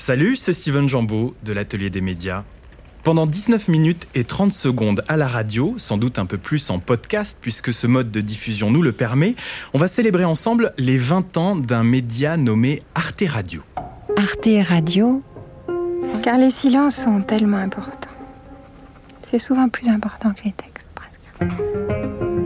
Salut, c'est Steven Jambeau de l'Atelier des médias. Pendant 19 minutes et 30 secondes à la radio, sans doute un peu plus en podcast puisque ce mode de diffusion nous le permet, on va célébrer ensemble les 20 ans d'un média nommé Arte Radio. Arte Radio, car les silences sont tellement importants. C'est souvent plus important que les textes, presque.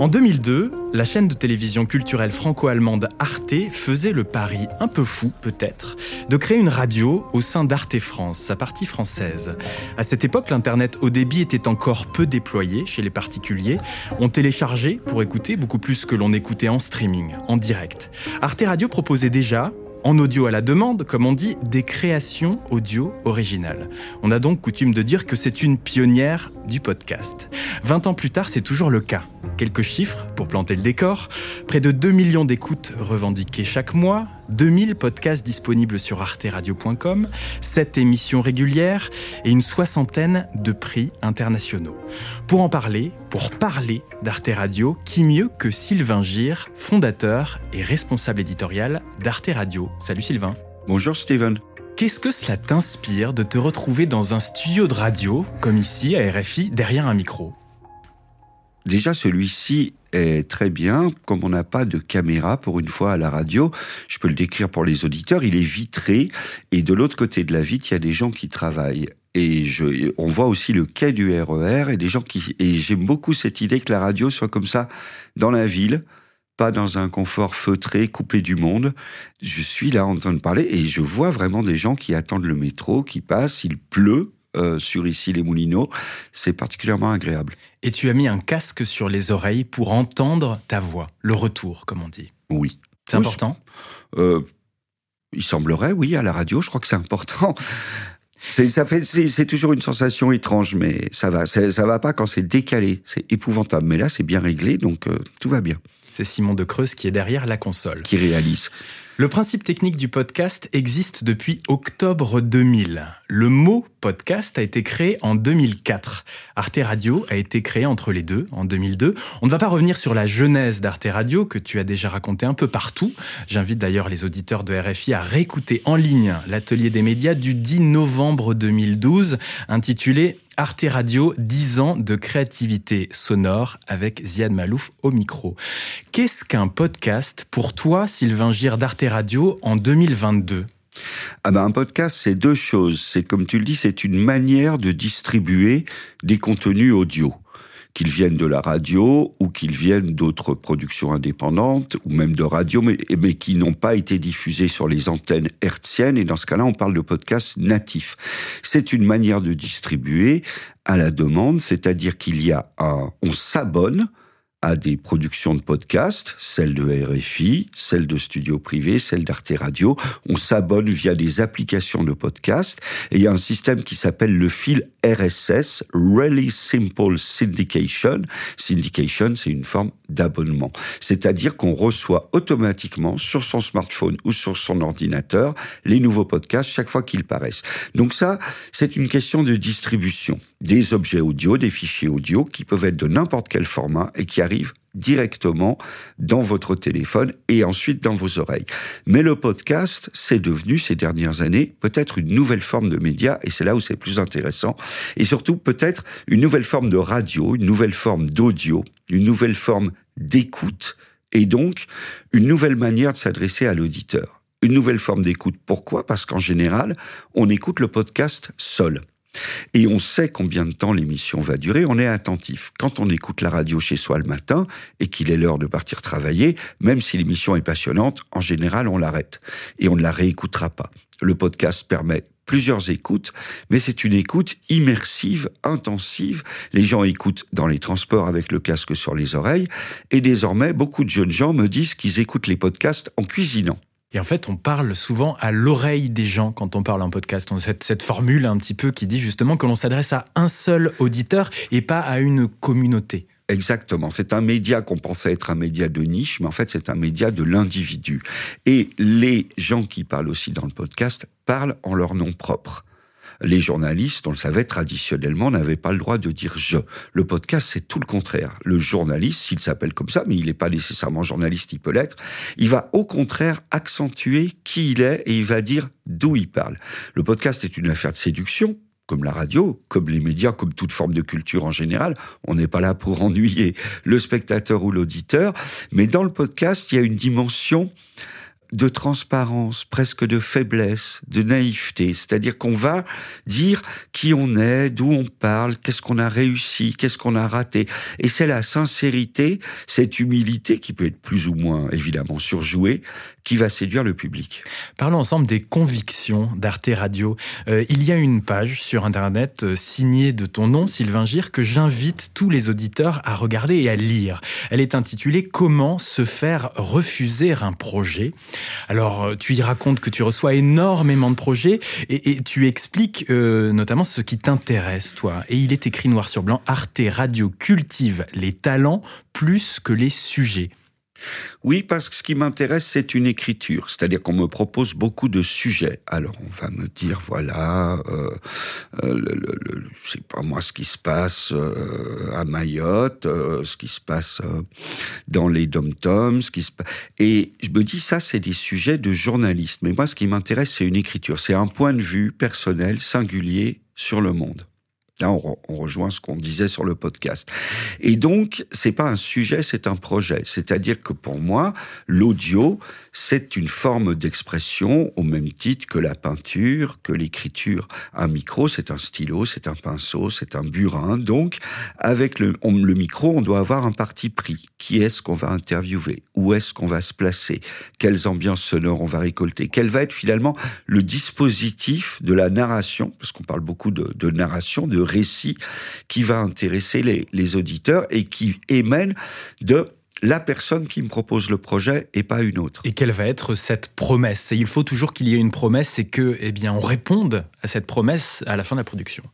En 2002, la chaîne de télévision culturelle franco-allemande Arte faisait le pari, un peu fou peut-être, de créer une radio au sein d'Arte France, sa partie française. À cette époque, l'Internet au débit était encore peu déployé chez les particuliers. On téléchargeait pour écouter beaucoup plus que l'on écoutait en streaming, en direct. Arte Radio proposait déjà, en audio à la demande, comme on dit, des créations audio originales. On a donc coutume de dire que c'est une pionnière du podcast. 20 ans plus tard, c'est toujours le cas. Quelques chiffres pour planter le décor. Près de 2 millions d'écoutes revendiquées chaque mois, 2000 podcasts disponibles sur arteradio.com, 7 émissions régulières et une soixantaine de prix internationaux. Pour en parler, pour parler d'Arte Radio, qui mieux que Sylvain Gire, fondateur et responsable éditorial d'Arte Radio. Salut Sylvain. Bonjour Steven. Qu'est-ce que cela t'inspire de te retrouver dans un studio de radio, comme ici à RFI, derrière un micro? Déjà, celui-ci est très bien, comme on n'a pas de caméra pour une fois à la radio, je peux le décrire pour les auditeurs, il est vitré, et de l'autre côté de la vitre, il y a des gens qui travaillent. Et je, on voit aussi le quai du RER et des gens qui, et j'aime beaucoup cette idée que la radio soit comme ça dans la ville, pas dans un confort feutré, coupé du monde. Je suis là en train de parler et je vois vraiment des gens qui attendent le métro, qui passent, il pleut, euh, sur ici les Moulineaux. C'est particulièrement agréable. Et tu as mis un casque sur les oreilles pour entendre ta voix, le retour, comme on dit. Oui. C'est important euh, Il semblerait, oui, à la radio, je crois que c'est important. C'est, ça fait, c'est, toujours une sensation étrange, mais ça va. Ça va pas quand c'est décalé. C'est épouvantable. Mais là, c'est bien réglé, donc euh, tout va bien. C'est Simon de Creuse qui est derrière la console. Qui réalise. Le principe technique du podcast existe depuis octobre 2000. Le mot podcast a été créé en 2004. Arte Radio a été créé entre les deux, en 2002. On ne va pas revenir sur la genèse d'Arte Radio, que tu as déjà raconté un peu partout. J'invite d'ailleurs les auditeurs de RFI à réécouter en ligne l'atelier des médias du 10 novembre 2012, intitulé Arte Radio, 10 ans de créativité sonore avec Ziad Malouf au micro. Qu'est-ce qu'un podcast pour toi, Sylvain Gire d'Arte Radio, en 2022 ah ben un podcast, c'est deux choses. C'est comme tu le dis, c'est une manière de distribuer des contenus audio qu'ils viennent de la radio ou qu'ils viennent d'autres productions indépendantes ou même de radio, mais, mais qui n'ont pas été diffusés sur les antennes hertziennes. Et dans ce cas-là, on parle de podcast natif. C'est une manière de distribuer à la demande, c'est-à-dire qu'il y a un, on s'abonne à des productions de podcasts, celles de RFI, celles de studios privés, celles d'Arte Radio. On s'abonne via des applications de podcasts et il y a un système qui s'appelle le fil RSS, Really Simple Syndication. Syndication, c'est une forme d'abonnement. C'est-à-dire qu'on reçoit automatiquement sur son smartphone ou sur son ordinateur les nouveaux podcasts chaque fois qu'ils paraissent. Donc ça, c'est une question de distribution des objets audio, des fichiers audio qui peuvent être de n'importe quel format et qui arrivent directement dans votre téléphone et ensuite dans vos oreilles. Mais le podcast, c'est devenu ces dernières années peut-être une nouvelle forme de média et c'est là où c'est plus intéressant et surtout peut-être une nouvelle forme de radio, une nouvelle forme d'audio, une nouvelle forme d'écoute et donc une nouvelle manière de s'adresser à l'auditeur. Une nouvelle forme d'écoute. Pourquoi? Parce qu'en général, on écoute le podcast seul. Et on sait combien de temps l'émission va durer, on est attentif. Quand on écoute la radio chez soi le matin et qu'il est l'heure de partir travailler, même si l'émission est passionnante, en général on l'arrête et on ne la réécoutera pas. Le podcast permet plusieurs écoutes, mais c'est une écoute immersive, intensive. Les gens écoutent dans les transports avec le casque sur les oreilles, et désormais, beaucoup de jeunes gens me disent qu'ils écoutent les podcasts en cuisinant. Et en fait, on parle souvent à l'oreille des gens quand on parle en podcast. On a cette, cette formule un petit peu qui dit justement que l'on s'adresse à un seul auditeur et pas à une communauté. Exactement. C'est un média qu'on pensait être un média de niche, mais en fait, c'est un média de l'individu. Et les gens qui parlent aussi dans le podcast parlent en leur nom propre. Les journalistes, on le savait, traditionnellement, n'avaient pas le droit de dire je. Le podcast, c'est tout le contraire. Le journaliste, s'il s'appelle comme ça, mais il n'est pas nécessairement journaliste, il peut l'être, il va au contraire accentuer qui il est et il va dire d'où il parle. Le podcast est une affaire de séduction, comme la radio, comme les médias, comme toute forme de culture en général. On n'est pas là pour ennuyer le spectateur ou l'auditeur, mais dans le podcast, il y a une dimension de transparence, presque de faiblesse, de naïveté. C'est-à-dire qu'on va dire qui on est, d'où on parle, qu'est-ce qu'on a réussi, qu'est-ce qu'on a raté. Et c'est la sincérité, cette humilité qui peut être plus ou moins évidemment surjouée, qui va séduire le public. Parlons ensemble des convictions d'Arte Radio. Euh, il y a une page sur Internet euh, signée de ton nom, Sylvain Gire, que j'invite tous les auditeurs à regarder et à lire. Elle est intitulée Comment se faire refuser un projet. Alors, euh, tu y racontes que tu reçois énormément de projets et, tu expliques euh, notamment ce qui t'intéresse, toi. Et il est écrit noir sur blanc, Arte Radio cultive les talents plus que les sujets. Oui, parce que ce qui m'intéresse, c'est une écriture. C'est-à-dire qu'on me propose beaucoup de sujets. Alors, on va me dire, voilà, euh, euh, pas moi, ce qui se passe euh, à Mayotte, euh, ce qui se passe dans les dom-toms, se Et je me dis, ça, c'est des sujets de journaliste. Mais moi, ce qui m'intéresse, c'est une écriture. C'est un point de vue personnel, singulier sur le monde. Là, on, rejoint ce qu'on disait sur le podcast. Et donc, c'est pas un sujet, c'est un projet. C'est-à-dire que pour moi, l'audio, c'est une forme d'expression au même titre que la peinture, que l'écriture. Un micro, c'est un stylo, c'est un pinceau, c'est un burin. Donc, avec le, micro, on doit avoir un parti pris. Qui est-ce qu'on va interviewer? Où est-ce qu'on va se placer? Quelles ambiances sonores on va récolter? Quel va être finalement le dispositif de la narration? Parce qu'on parle beaucoup de, de narration, de récit, qui va intéresser les, les auditeurs et qui émène de la personne qui me propose le projet et pas une autre. Et quelle va être cette promesse? Et il faut toujours qu'il y ait une promesse et que, eh bien, on réponde à cette promesse à la fin de la production.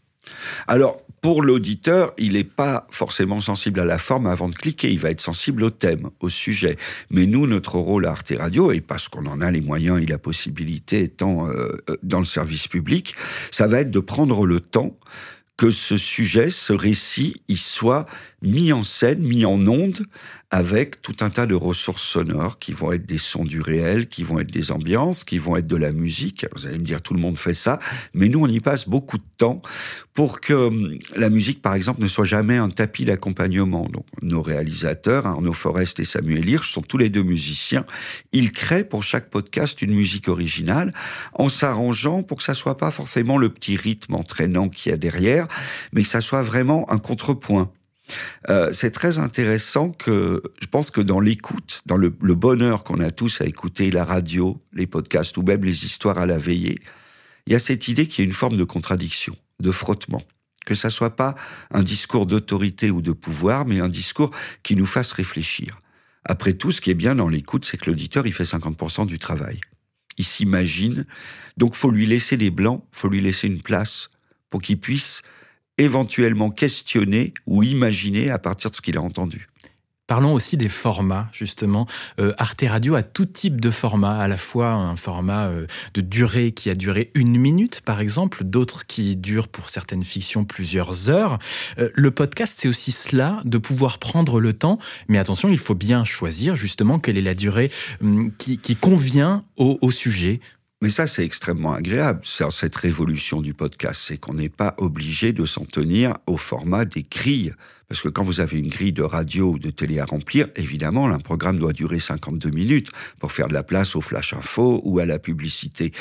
Alors, pour l'auditeur, il n'est pas forcément sensible à la forme avant de cliquer. Il va être sensible au thème, au sujet. Mais nous, notre rôle à Arte Radio, et parce qu'on en a les moyens et la possibilité étant euh, euh, dans le service public, ça va être de prendre le temps que ce sujet, ce récit, il soit mis en scène, mis en onde, avec tout un tas de ressources sonores qui vont être des sons du réel, qui vont être des ambiances, qui vont être de la musique. vous allez me dire, tout le monde fait ça, mais nous, on y passe beaucoup de temps pour que hum, la musique, par exemple, ne soit jamais un tapis d'accompagnement. Donc, nos réalisateurs, Arnaud Forest et Samuel Hirsch, sont tous les deux musiciens. Ils créent pour chaque podcast une musique originale en s'arrangeant pour que ça soit pas forcément le petit rythme entraînant qu'il y a derrière, mais que ça soit vraiment un contrepoint euh, c'est très intéressant que je pense que dans l'écoute, dans le, bonheur qu'on a tous à écouter la radio, les podcasts ou même les histoires à la veillée, il y a cette idée qu'il y a une forme de contradiction, de frottement. Que ça soit pas un discours d'autorité ou de pouvoir, mais un discours qui nous fasse réfléchir. Après tout, ce qui est bien dans l'écoute, c'est que l'auditeur, il fait 50% du travail. Il s'imagine. Donc, faut lui laisser des blancs, faut lui laisser une place pour qu'il puisse éventuellement questionner ou imaginer à partir de ce qu'il a entendu. Parlons aussi des formats, justement. Euh, Arte Radio a tout type de format, à la fois un format euh, de durée qui a duré une minute, par exemple, d'autres qui durent pour certaines fictions plusieurs heures. Euh, le podcast, c'est aussi cela, de pouvoir prendre le temps, mais attention, il faut bien choisir justement quelle est la durée hum, qui, convient au sujet. Mais ça, c'est extrêmement agréable, cette révolution du podcast, c'est qu'on n'est pas obligé de s'en tenir au format des grilles parce que quand vous avez une grille de radio ou de télé à remplir, évidemment, un programme doit durer 52 minutes pour faire de la place au flash info ou à la publicité.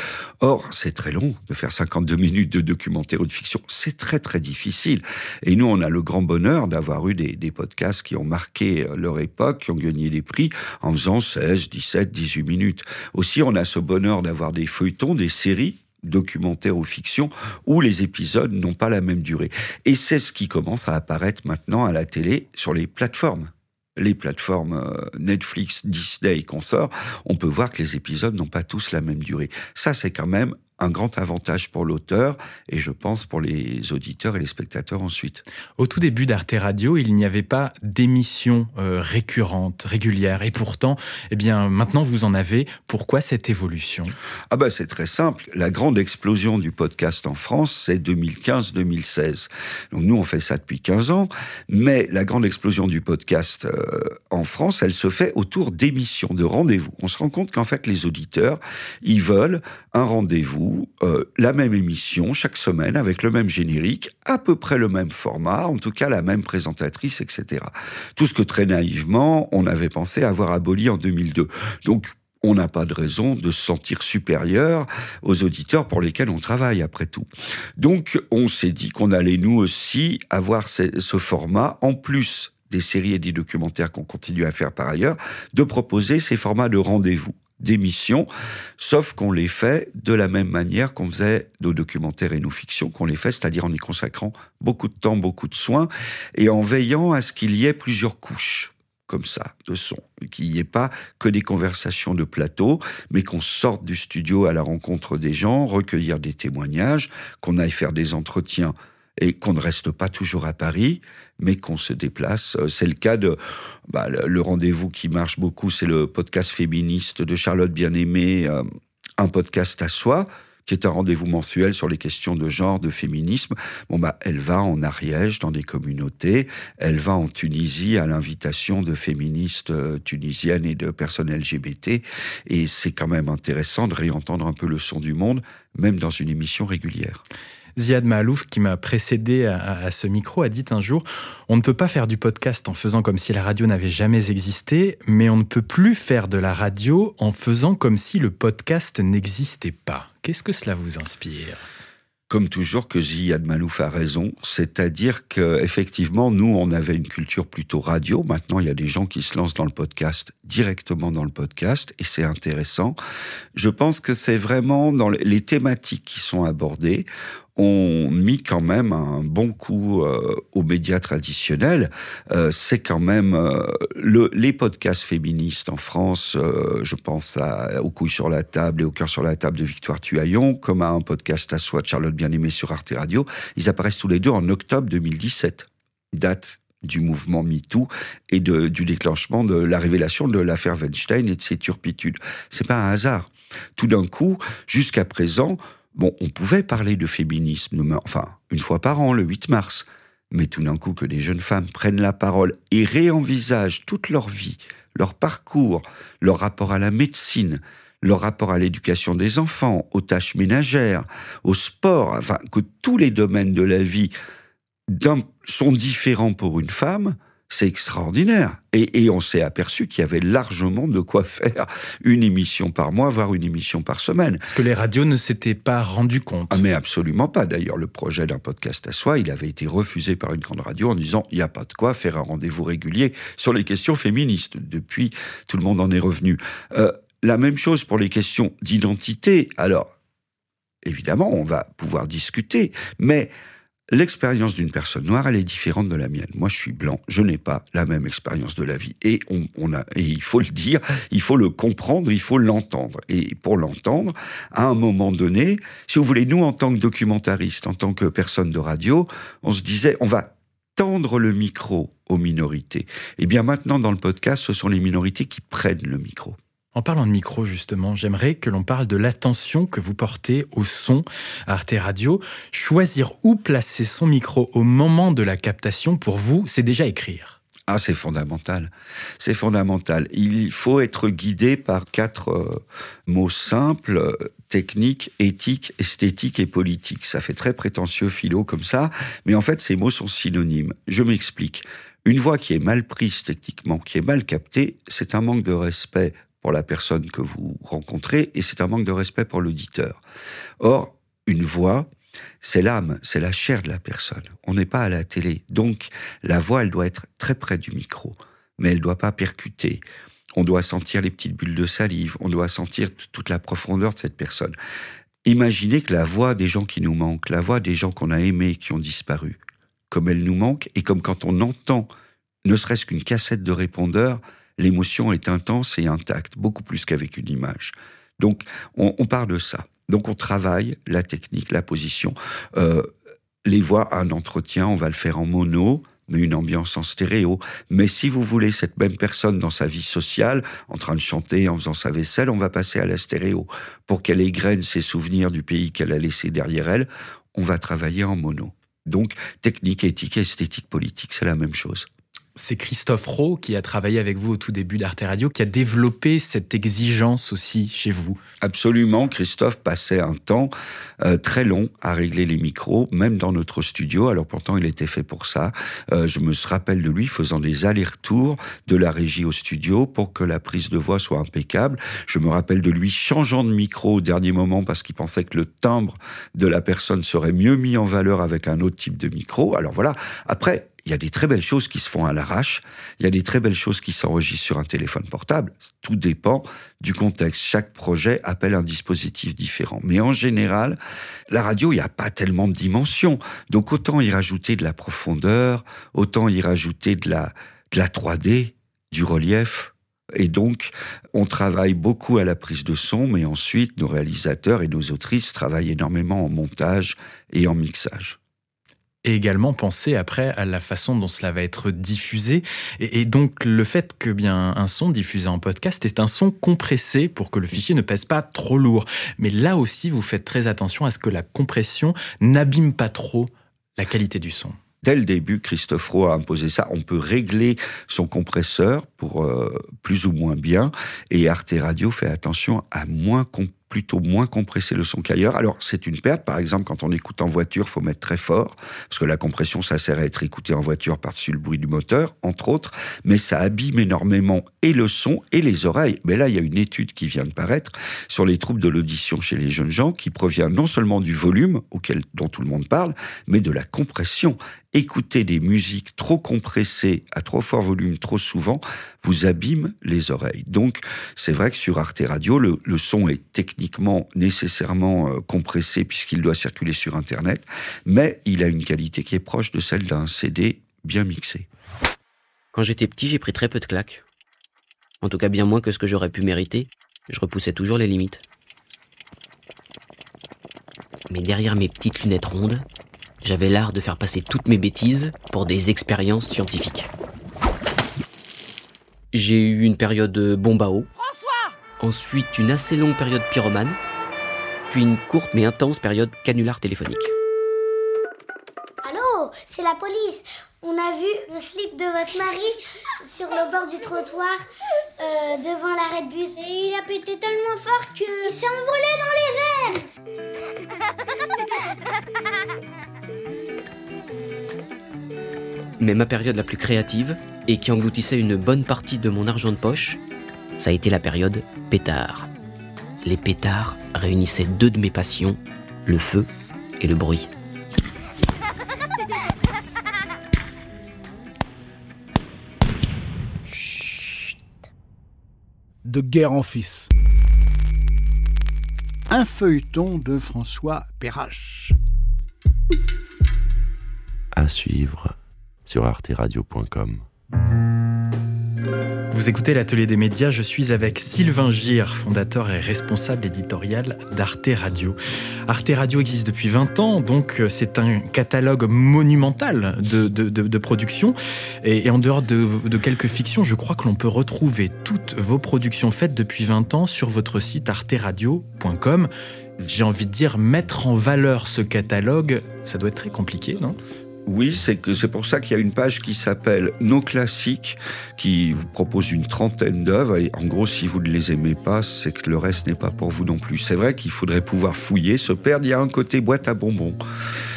Or, c'est très long de faire 52 minutes de documentaire ou de fiction. C'est très, très difficile. Et nous, on a le grand bonheur d'avoir eu des, podcasts qui ont marqué leur époque, qui ont gagné des prix en faisant 16, 17, 18 minutes. Aussi, on a ce bonheur d'avoir des feuilletons, des séries documentaire ou fiction, où les épisodes n'ont pas la même durée. Et c'est ce qui commence à apparaître maintenant à la télé sur les plateformes. Les plateformes euh, Netflix, Disney et consorts, on peut voir que les épisodes n'ont pas tous la même durée. Ça, c'est quand même un grand avantage pour l'auteur et je pense pour les auditeurs et les spectateurs ensuite. Au tout début d'Arte Radio, il n'y avait pas d'émission euh, récurrente, régulière et pourtant, eh bien maintenant vous en avez. Pourquoi cette évolution? Ah ben c'est très simple, la grande explosion du podcast en France, c'est 2015-2016. Donc nous on fait ça depuis 15 ans, mais la grande explosion du podcast euh, en France, elle se fait autour d'émissions, de rendez-vous. On se rend compte qu'en fait les auditeurs, ils veulent un rendez-vous, euh, la même émission chaque semaine avec le même générique, à peu près le même format, en tout cas la même présentatrice, etc. Tout ce que très naïvement on avait pensé avoir aboli en 2002. Donc on n'a pas de raison de se sentir supérieur aux auditeurs pour lesquels on travaille, après tout. Donc, on s'est dit qu'on allait nous aussi avoir ce, ce format, en plus des séries et des documentaires qu'on continue à faire par ailleurs, de proposer ces formats de rendez-vous d'émissions, sauf qu'on les fait de la même manière qu'on faisait nos documentaires et nos fictions, qu'on les fait, c'est-à-dire en y consacrant beaucoup de temps, beaucoup de soins, et en veillant à ce qu'il y ait plusieurs couches comme ça, de son, qu'il n'y ait pas que des conversations de plateau, mais qu'on sorte du studio à la rencontre des gens, recueillir des témoignages, qu'on aille faire des entretiens et qu'on ne reste pas toujours à Paris, mais qu'on se déplace. C'est le cas de bah, le rendez-vous qui marche beaucoup, c'est le podcast féministe de Charlotte Bien-Aimée, euh, un podcast à soi qui est un rendez-vous mensuel sur les questions de genre, de féminisme. Bon, bah, elle va en Ariège, dans des communautés. Elle va en Tunisie à l'invitation de féministes euh, tunisiennes et de personnes LGBT. Et c'est quand même intéressant de réentendre un peu le son du monde, même dans une émission régulière. Ziad Mahalouf, qui m'a précédé à, à, ce micro, a dit un jour On ne peut pas faire du podcast en faisant comme si la radio n'avait jamais existé, mais on ne peut plus faire de la radio en faisant comme si le podcast n'existait pas. Qu'est-ce que cela vous inspire? Comme toujours que Ziad Malouf a raison, c'est-à-dire que effectivement nous on avait une culture plutôt radio, maintenant il y a des gens qui se lancent dans le podcast directement dans le podcast et c'est intéressant. Je pense que c'est vraiment dans les thématiques qui sont abordées, ont mis quand même un bon coup euh, aux médias traditionnels. Euh, c'est quand même euh, le, les podcasts féministes en France. Je pense à, aux couilles sur la table et au cœur sur la table de Victoire Tuaillon, comme à un podcast à soi de Charlotte Bien-Aimée sur Arte Radio. Ils apparaissent tous les deux en octobre 2017, date du mouvement MeToo et du déclenchement de la révélation de l'affaire Weinstein et de ses turpitudes. C'est pas un hasard. Tout d'un coup, jusqu'à présent, Bon, on pouvait parler de féminisme, enfin, une fois par an, le 8 mars. Mais tout d'un coup, que des jeunes femmes prennent la parole et réenvisagent toute leur vie, leur parcours, leur rapport à la médecine, leur rapport à l'éducation des enfants, aux tâches ménagères, au sport, enfin, que tous les domaines de la vie sont différents pour une femme, c'est extraordinaire. Et, et on s'est aperçu qu'il y avait largement de quoi faire une émission par mois, voire une émission par semaine. Parce que les radios ne s'étaient pas rendu compte. Ah mais absolument pas. D'ailleurs, le projet d'un podcast à soi, il avait été refusé par une grande radio en disant il n'y a pas de quoi faire un rendez-vous régulier sur les questions féministes. Depuis, tout le monde en est revenu. Euh, la même chose pour les questions d'identité. Alors, évidemment, on va pouvoir discuter, mais L'expérience d'une personne noire, elle est différente de la mienne. Moi, je suis blanc, je n'ai pas la même expérience de la vie. Et, on, on, a, et il faut le dire, il faut le comprendre, il faut l'entendre. Et pour l'entendre, à un moment donné, si vous voulez, nous, en tant que documentaristes, en tant que personnes de radio, on se disait, on va tendre le micro aux minorités. Et bien maintenant, dans le podcast, ce sont les minorités qui prennent le micro. En parlant de micro, justement, j'aimerais que l'on parle de l'attention que vous portez au son à Arte Radio. Choisir où placer son micro au moment de la captation, pour vous, c'est déjà écrire. Ah, c'est fondamental. C'est fondamental. Il faut être guidé par quatre euh, mots simples technique, éthique, esthétique et politique. Ça fait très prétentieux philo comme ça, mais en fait, ces mots sont synonymes. Je m'explique. Une voix qui est mal prise techniquement, qui est mal captée, c'est un manque de respect pour la personne que vous rencontrez et c'est un manque de respect pour l'auditeur. Or, une voix, c'est l'âme, c'est la chair de la personne. On n'est pas à la télé. Donc, la voix, elle doit être très près du micro, mais elle doit pas percuter. On doit sentir les petites bulles de salive, on doit sentir toute la profondeur de cette personne. Imaginez que la voix des gens qui nous manquent, la voix des gens qu'on a aimés, qui ont disparu, comme elle nous manque, et comme quand on entend ne serait-ce qu'une cassette de répondeur, l'émotion est intense et intacte, beaucoup plus qu'avec une image. Donc, on, on part de ça. Donc on travaille la technique, la position. Euh, les voix, un entretien, on va le faire en mono, mais une ambiance en stéréo. Mais si vous voulez cette même personne dans sa vie sociale, en train de chanter, en faisant sa vaisselle, on va passer à la stéréo. Pour qu'elle égrène ses souvenirs du pays qu'elle a laissé derrière elle, on va travailler en mono. Donc, technique, éthique, esthétique, politique, c'est la même chose. C'est Christophe Rowe qui a travaillé avec vous au tout début d'Arte Radio, qui a développé cette exigence aussi chez vous. Absolument, Christophe passait un temps euh, très long à régler les micros, même dans notre studio. Alors pourtant, il était fait pour ça. Euh, je me rappelle de lui faisant des allers-retours de la régie au studio pour que la prise de voix soit impeccable. Je me rappelle de lui changeant de micro au dernier moment parce qu'il pensait que le timbre de la personne serait mieux mis en valeur avec un autre type de micro. Alors voilà. Après, il y a des très belles choses qui se font à l'arrache, il y a des très belles choses qui s'enregistrent sur un téléphone portable. Tout dépend du contexte. Chaque projet appelle un dispositif différent. Mais en général, la radio, il n'y a pas tellement de dimensions. Donc autant y rajouter de la profondeur, autant y rajouter de la, de la 3D, du relief. Et donc, on travaille beaucoup à la prise de son, mais ensuite, nos réalisateurs et nos autrices travaillent énormément en montage et en mixage et également penser après à la façon dont cela va être diffusé. Et, donc le fait que bien un son diffusé en podcast est un son compressé pour que le fichier ne pèse pas trop lourd. Mais là aussi, vous faites très attention à ce que la compression n'abîme pas trop la qualité du son. Dès le début, Christophe Rowe a imposé ça. On peut régler son compresseur pour euh, plus ou moins bien. Et Arte Radio fait attention à moins compresser plutôt moins compressé le son qu'ailleurs. Alors c'est une perte, par exemple quand on écoute en voiture, faut mettre très fort parce que la compression ça sert à être écouté en voiture par-dessus le bruit du moteur, entre autres, mais ça abîme énormément et le son et les oreilles. Mais là il y a une étude qui vient de paraître sur les troubles de l'audition chez les jeunes gens qui provient non seulement du volume auquel dont tout le monde parle, mais de la compression. Écouter des musiques trop compressées à trop fort volume trop souvent vous abîme les oreilles. Donc c'est vrai que sur Arte Radio le, son est technique techniquement nécessairement euh, compressé puisqu'il doit circuler sur Internet, mais il a une qualité qui est proche de celle d'un CD bien mixé. Quand j'étais petit, j'ai pris très peu de claques. En tout cas, bien moins que ce que j'aurais pu mériter. Je repoussais toujours les limites. Mais derrière mes petites lunettes rondes, j'avais l'art de faire passer toutes mes bêtises pour des expériences scientifiques. J'ai eu une période bombe à eau, ensuite une assez longue période pyromane, puis une courte mais intense période canular téléphonique. Allô, c'est la police. On a vu le slip de votre mari sur le bord du trottoir euh, devant l'arrêt de bus. Et il a pété tellement fort que... Il s'est envolé dans les airs Mais ma période la plus créative, et qui engloutissait une bonne partie de mon argent de poche, ça a été la période pétard. Les pétards réunissaient deux de mes passions, le feu et le bruit. Chut. De guerre en fils. Un feuilleton de François Perrache. À suivre sur arteradio.com. Vous écoutez l'atelier des médias, je suis avec Sylvain Gire, fondateur et responsable éditorial d'Arte Radio. Arte Radio existe depuis 20 ans, donc euh, c'est un catalogue monumental de, de, productions. Et, en dehors de, quelques fictions, je crois que l'on peut retrouver toutes vos productions faites depuis 20 ans sur votre site arteradio.com. J'ai envie de dire, mettre en valeur ce catalogue, ça doit être très compliqué, non? Oui, c'est pour ça qu'il y a une page qui s'appelle Nos classiques, qui vous propose une trentaine d'œuvres. Et en gros, si vous ne les aimez pas, c'est que le reste n'est pas pour vous non plus. C'est vrai qu'il faudrait pouvoir fouiller, se perdre. Il y a un côté boîte à bonbons.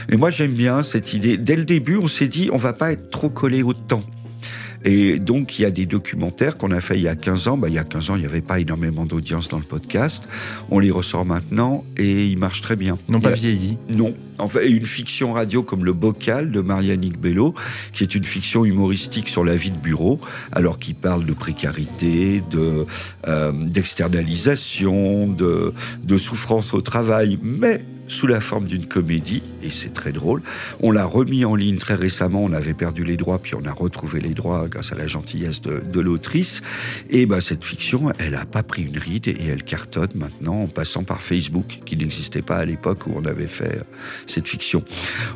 Et moi, j'aime bien cette idée. Dès le début, on s'est dit, on va pas être trop collé au temps. Et donc, il y a des documentaires qu'on a fait il y a 15 ans. Bah, il y a 15 ans, il n'y avait pas énormément d'audience dans le podcast. On les ressort maintenant et ils marchent très bien. N'ont pas vieilli Non. En fait, une fiction radio comme Le Bocal de Marianique Bello, qui est une fiction humoristique sur la vie de bureau, alors qu'il parle de précarité, de euh, d'externalisation, de, de souffrance au travail, mais sous la forme d'une comédie, et c'est très drôle. On l'a remis en ligne très récemment, on avait perdu les droits, puis on a retrouvé les droits grâce à la gentillesse de, l'autrice. Et bah, cette fiction, elle n'a pas pris une ride et elle cartonne maintenant en passant par Facebook, qui n'existait pas à l'époque où on avait fait euh, cette fiction.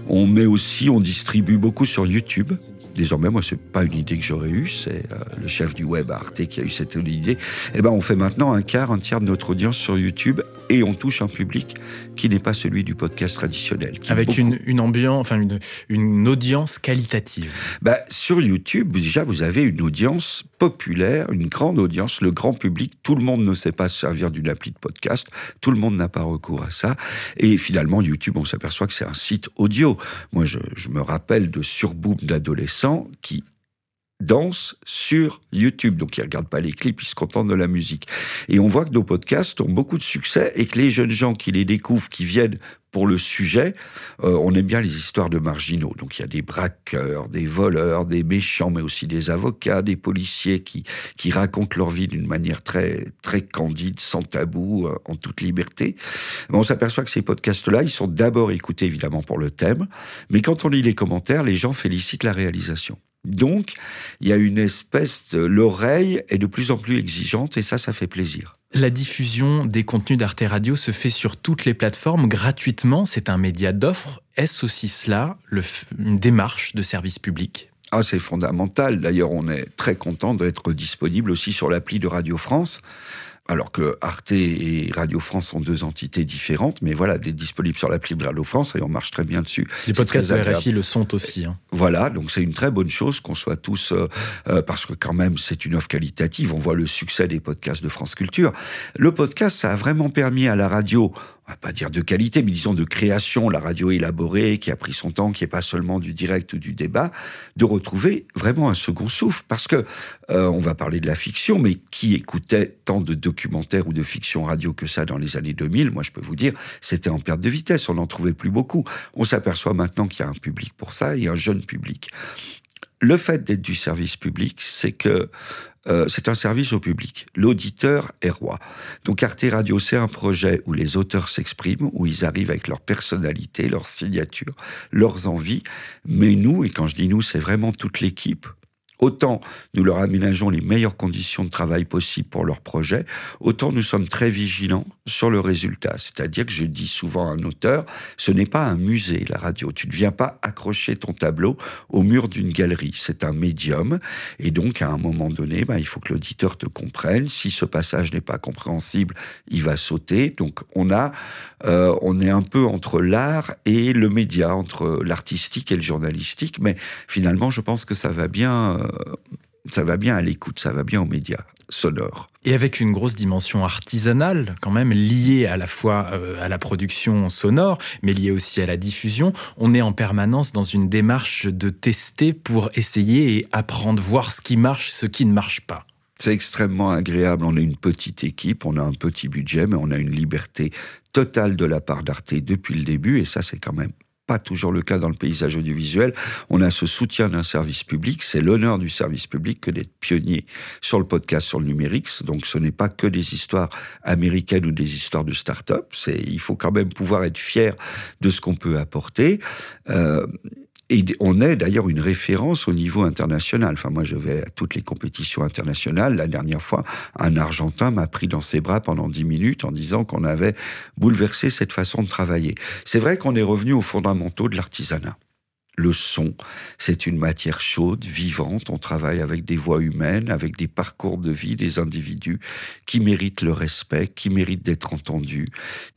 On met aussi, on distribue beaucoup sur YouTube. Désormais, moi, c'est pas une idée que j'aurais eue, c'est euh, le chef du web Arte qui a eu cette idée. Eh ben, on fait maintenant un quart, un tiers de notre audience sur YouTube et on touche un public qui n'est pas celui du podcast traditionnel. Avec une, une, ambiance, enfin une, une audience qualitative. Bah, sur YouTube, déjà, vous avez une audience populaire, une grande audience, le grand public. Tout le monde ne sait pas se servir d'une appli de podcast. Tout le monde n'a pas recours à ça. Et finalement, YouTube, on s'aperçoit que c'est un site audio. Moi, je, je me rappelle de surboom d'adolescents qui dansent sur YouTube. Donc ils regardent pas les clips, ils se contentent de la musique. Et on voit que nos podcasts ont beaucoup de succès et que les jeunes gens qui les découvrent, qui viennent pour le sujet, euh, on aime bien les histoires de marginaux. Donc il y a des braqueurs, des voleurs, des méchants, mais aussi des avocats, des policiers qui, qui racontent leur vie d'une manière très, très candide, sans tabou, euh, en toute liberté. on s'aperçoit que ces podcasts-là, ils sont d'abord écoutés évidemment pour le thème, mais quand on lit les commentaires, les gens félicitent la réalisation. Donc, il y a une espèce de... L'oreille est de plus en plus exigeante et ça, ça fait plaisir. La diffusion des contenus d'Arte Radio se fait sur toutes les plateformes gratuitement. C'est un média d'offre. Est-ce aussi cela une démarche de service public? Ah, c'est fondamental. D'ailleurs, on est très content d'être disponible aussi sur l'appli de Radio France alors que Arte et Radio France sont deux entités différentes, mais voilà, d'être disponible sur l'appli de Radio France et on marche très bien dessus. Les podcasts de RFI le sont aussi. Hein. Voilà, donc c'est une très bonne chose qu'on soit tous, euh, euh, parce que quand même c'est une offre qualitative. On voit le succès des podcasts de France Culture. Le podcast, ça a vraiment permis à la radio on va pas dire de qualité, mais disons de création, la radio élaborée, qui a pris son temps, qui est pas seulement du direct ou du débat, de retrouver vraiment un second souffle. Parce que euh, on va parler de la fiction, mais qui écoutait tant de documentaires ou de fiction radio que ça dans les années 2000 Moi, je peux vous dire, c'était en perte de vitesse. On n'en trouvait plus beaucoup. On s'aperçoit maintenant qu'il y a un public pour ça et un jeune public. Le fait d'être du service public, c'est que euh, c'est un service au public. L'auditeur est roi. Donc Arte Radio, c'est un projet où les auteurs s'expriment, où ils arrivent avec leur personnalité, leur signature, leurs envies. Mais nous, et quand je dis nous, c'est vraiment toute l'équipe, Autant nous leur aménageons les meilleures conditions de travail possibles pour leur projet, autant nous sommes très vigilants sur le résultat. C'est-à-dire que je dis souvent à un auteur, ce n'est pas un musée, la radio. Tu ne viens pas accrocher ton tableau au mur d'une galerie. C'est un médium. Et donc, à un moment donné, ben, il faut que l'auditeur te comprenne. Si ce passage n'est pas compréhensible, il va sauter. Donc, on a, euh, on est un peu entre l'art et le média, entre l'artistique et le journalistique. Mais finalement, je pense que ça va bien, euh, ça va bien à l'écoute, ça va bien aux médias sonores. Et avec une grosse dimension artisanale, quand même, liée à la fois euh, à la production sonore, mais liée aussi à la diffusion, on est en permanence dans une démarche de tester pour essayer et apprendre, voir ce qui marche, ce qui ne marche pas. C'est extrêmement agréable. On est une petite équipe, on a un petit budget, mais on a une liberté totale de la part d'Arte depuis le début, et ça, c'est quand même pas toujours le cas dans le paysage audiovisuel. On a ce soutien d'un service public. C'est l'honneur du service public que d'être pionnier sur le podcast, sur le numérique. Donc, ce n'est pas que des histoires américaines ou des histoires de start-up. Il faut quand même pouvoir être fier de ce qu'on peut apporter. Euh, et on est d'ailleurs une référence au niveau international. Enfin, moi, je vais à toutes les compétitions internationales. La dernière fois, un Argentin m'a pris dans ses bras pendant dix minutes en disant qu'on avait bouleversé cette façon de travailler. C'est vrai qu'on est revenu aux fondamentaux de l'artisanat le son, c'est une matière chaude, vivante. On travaille avec des voix humaines, avec des parcours de vie des individus qui méritent le respect, qui méritent d'être entendus,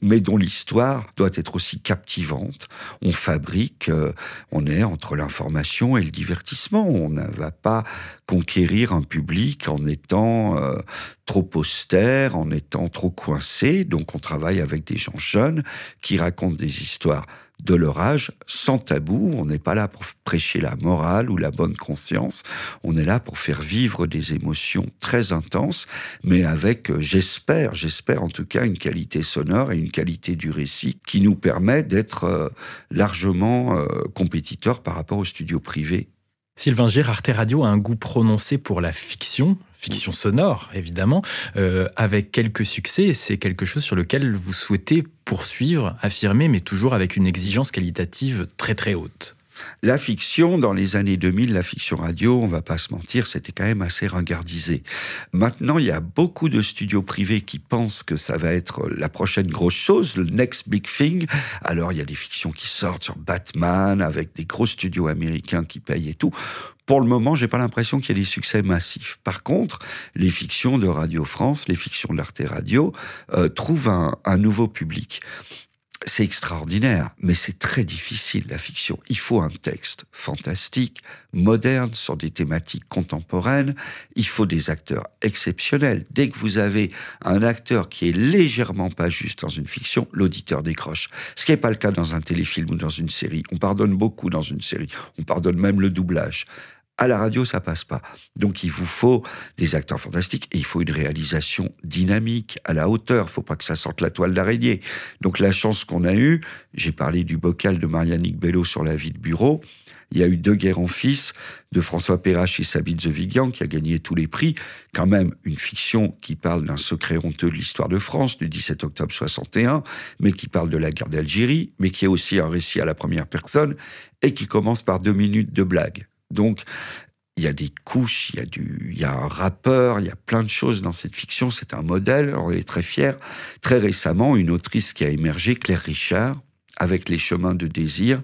mais dont l'histoire doit être aussi captivante. On fabrique, euh, on est entre l'information et le divertissement. On ne va pas conquérir un public en étant euh, trop austère, en étant trop coincé. Donc on travaille avec des gens jeunes qui racontent des histoires de leur âge sans tabou. On n'est pas là pour prêcher la morale ou la bonne conscience. On est là pour faire vivre des émotions très intenses, mais avec, euh, j'espère, j'espère en tout cas, une qualité sonore et une qualité du récit qui nous permet d'être euh, largement euh, compétiteurs par rapport aux studios privés Sylvain Gérard, Arte Radio a un goût prononcé pour la fiction, fiction sonore évidemment, avec quelques succès. C'est quelque chose sur lequel vous souhaitez poursuivre, affirmer, mais toujours avec une exigence qualitative très très haute. La fiction, dans les années 2000, la fiction radio, on va pas se mentir, c'était quand même assez ringardisé. Maintenant, il y a beaucoup de studios privés qui pensent que ça va être la prochaine grosse chose, le next big thing. Alors, il y a des fictions qui sortent sur Batman, avec des gros studios américains qui payent et tout. Pour le moment, j'ai pas l'impression qu'il y ait des succès massifs. Par contre, les fictions de Radio France, les fictions d'Arte Radio, euh, trouvent un, un nouveau public c'est extraordinaire, mais c'est très difficile la fiction. Il faut un texte fantastique, moderne, sur des thématiques contemporaines. Il faut des acteurs exceptionnels. Dès que vous avez un acteur qui est légèrement pas juste dans une fiction, l'auditeur décroche. Ce qui n'est pas le cas dans un téléfilm ou dans une série. On pardonne beaucoup dans une série. On pardonne même le doublage. À la radio, ça passe pas. Donc il vous faut des acteurs fantastiques et il faut une réalisation dynamique, à la hauteur. Faut pas que ça sorte la toile d'araignée. Donc la chance qu'on a eue, j'ai parlé du bocal de Marianique Bello sur la vie de bureau. Il y a eu deux guerres en fils de François Perrache et Sabine Zevigian qui a gagné tous les prix. Quand même une fiction qui parle d'un secret honteux de l'histoire de France du 17 octobre 61, mais qui parle de la guerre d'Algérie, mais qui est aussi un récit à la première personne et qui commence par deux minutes de blague. Donc, il y a des couches, il y a du, il y a un rappeur, il y a plein de choses dans cette fiction. C'est un modèle, on est très fiers. Très récemment, une autrice qui a émergé, Claire Richard, avec Les Chemins de Désir,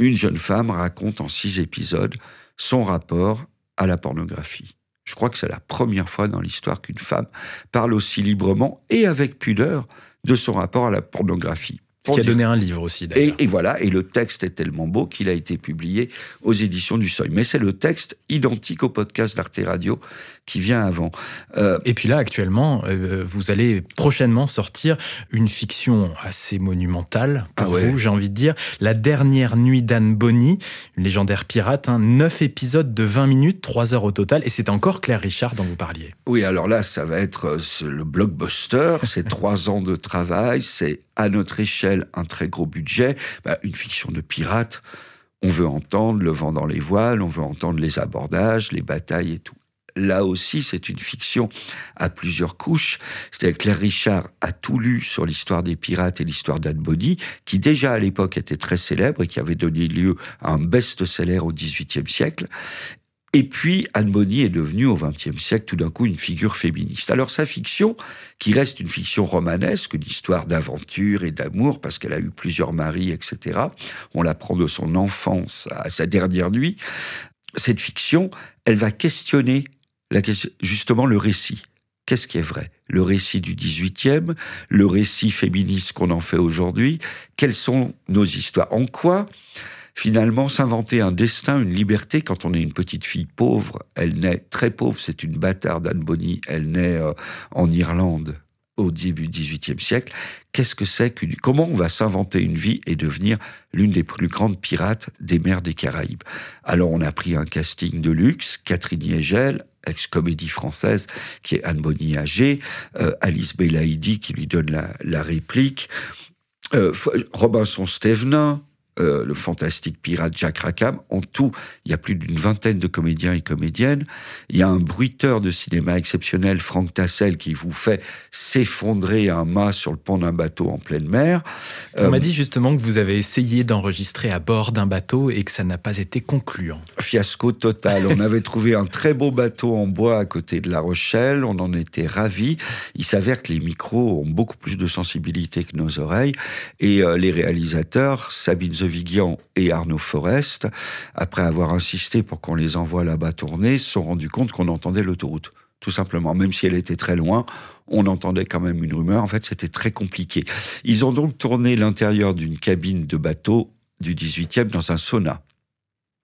une jeune femme raconte en six épisodes son rapport à la pornographie. Je crois que c'est la première fois dans l'histoire qu'une femme parle aussi librement et avec pudeur de son rapport à la pornographie. Ce qui a donné un livre aussi, d'ailleurs. Et, et, voilà, et le texte est tellement beau qu'il a été publié aux éditions du Seuil. Mais c'est le texte identique au podcast d'Arte Radio qui vient avant. Euh, et puis là, actuellement, euh, vous allez prochainement sortir une fiction assez monumentale pour ah ouais. vous, j'ai envie de dire. La dernière nuit d'Anne Bonny, une légendaire pirate, hein, 9 épisodes de 20 minutes, 3 heures au total, et c'est encore Claire Richard dont vous parliez. Oui, alors là, ça va être euh, le blockbuster, c'est 3 ans de travail, c'est à notre échelle un très gros budget, bah, une fiction de pirate. On veut entendre le vent dans les voiles, on veut entendre les abordages, les batailles et tout là aussi, c'est une fiction à plusieurs couches. C'est-à-dire Claire Richard a tout lu sur l'histoire des pirates et l'histoire d'Anne Bonny, qui déjà à l'époque était très célèbre et qui avait donné lieu à un best-seller au XVIIIe siècle. Et puis, Anne Bonny est devenue au XXe siècle tout d'un coup une figure féministe. Alors sa fiction, qui reste une fiction romanesque, une histoire d'aventure et d'amour, parce qu'elle a eu plusieurs maris, etc. On l'apprend de son enfance à sa dernière nuit. Cette fiction, elle va questionner justement le récit. Qu'est-ce qui est vrai? Le récit du 18e, le récit féministe qu'on en fait aujourd'hui, quelles sont nos histoires? En quoi finalement s'inventer un destin, une liberté quand on est une petite fille pauvre, elle naît très pauvre, c'est une bâtarde Anne Bonny, elle naît euh, en Irlande au début du XVIIIe siècle. Qu'est-ce que c'est comment on va s'inventer une vie et devenir l'une des plus grandes pirates des mers des Caraïbes? Alors on a pris un casting de luxe, Catherine Yegel, ex-comédie française, qui est Anne Bonny âgée, euh, Alice Belaïdi qui lui donne la, la réplique, euh, Robinson Stevenin, euh, le fantastique pirate Jack Rackham. En tout, il y a plus d'une vingtaine de comédiens et comédiennes. Il y a un bruiteur de cinéma exceptionnel, Franck Tassel, qui vous fait s'effondrer un mât sur le pont d'un bateau en pleine mer. On euh, m'a dit justement que vous avez essayé d'enregistrer à bord d'un bateau et que ça n'a pas été concluant. Fiasco total. On avait trouvé un très beau bateau en bois à côté de La Rochelle. On en était ravis. Il s'avère que les micros ont beaucoup plus de sensibilité que nos oreilles. Et euh, les réalisateurs, Sabine Vigian et Arnaud Forest, après avoir insisté pour qu'on les envoie là-bas tourner, se sont rendus compte qu'on entendait l'autoroute. Tout simplement, même si elle était très loin, on entendait quand même une rumeur. En fait, c'était très compliqué. Ils ont donc tourné l'intérieur d'une cabine de bateau du 18e dans un sauna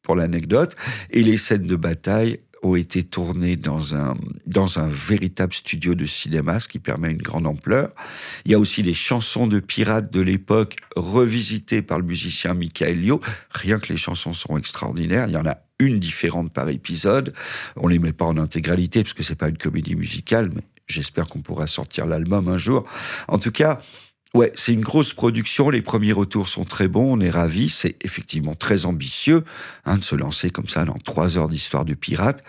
pour l'anecdote, et les scènes de bataille ont été tournés dans un, dans un véritable studio de cinéma, ce qui permet une grande ampleur. Il y a aussi les chansons de pirates de l'époque revisitées par le musicien Michael Lio. Rien que les chansons sont extraordinaires. Il y en a une différente par épisode. On les met pas en intégralité parce que c'est pas une comédie musicale, mais j'espère qu'on pourra sortir l'album un jour. En tout cas, Ouais, c'est une grosse production. Les premiers retours sont très bons. On est ravis. C'est effectivement très ambitieux hein, de se lancer comme ça dans trois heures d'histoire de pirates.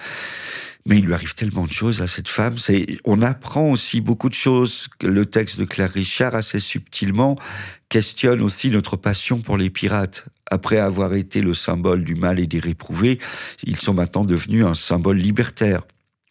Mais il lui arrive tellement de choses à cette femme. C'est, on apprend aussi beaucoup de choses. Le texte de Claire Richard, assez subtilement, questionne aussi notre passion pour les pirates. Après avoir été le symbole du mal et des réprouvés, ils sont maintenant devenus un symbole libertaire.